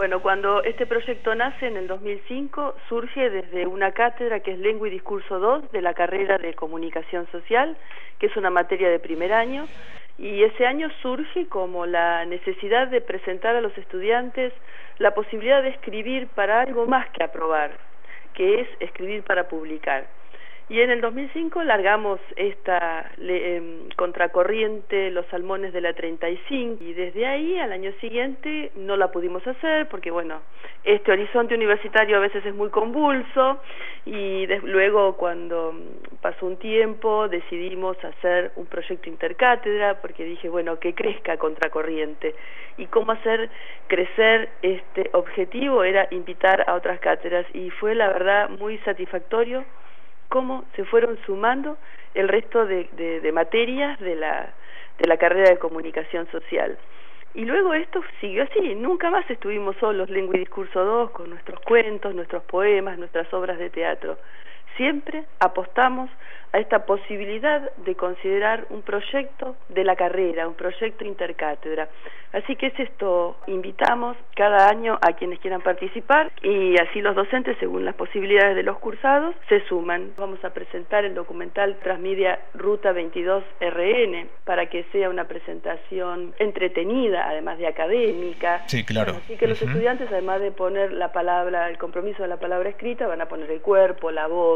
Bueno, cuando este proyecto nace en el 2005, surge desde una cátedra que es Lengua y Discurso 2 de la carrera de Comunicación Social, que es una materia de primer año, y ese año surge como la necesidad de presentar a los estudiantes la posibilidad de escribir para algo más que aprobar, que es escribir para publicar. Y en el 2005 largamos esta em, contracorriente, los salmones de la 35, y desde ahí al año siguiente no la pudimos hacer porque, bueno, este horizonte universitario a veces es muy convulso y luego cuando pasó un tiempo decidimos hacer un proyecto intercátedra porque dije, bueno, que crezca contracorriente. Y cómo hacer crecer este objetivo era invitar a otras cátedras y fue la verdad muy satisfactorio cómo se fueron sumando el resto de, materias de la, de la carrera de comunicación social. Y luego esto siguió así, nunca más estuvimos solos, Lengua y Discurso 2, con nuestros cuentos, nuestros poemas, nuestras obras de teatro. Siempre apostamos a esta posibilidad de considerar un proyecto de la carrera, un proyecto intercátedra. Así que es esto, invitamos cada año a quienes quieran participar y así los docentes, según las posibilidades de los cursados, se suman. Vamos a presentar el documental Transmedia Ruta 22 RN para que sea una presentación entretenida, además de académica. Sí, claro. Así que los estudiantes, además de poner la palabra, el compromiso de la palabra escrita, van a poner el cuerpo, la voz,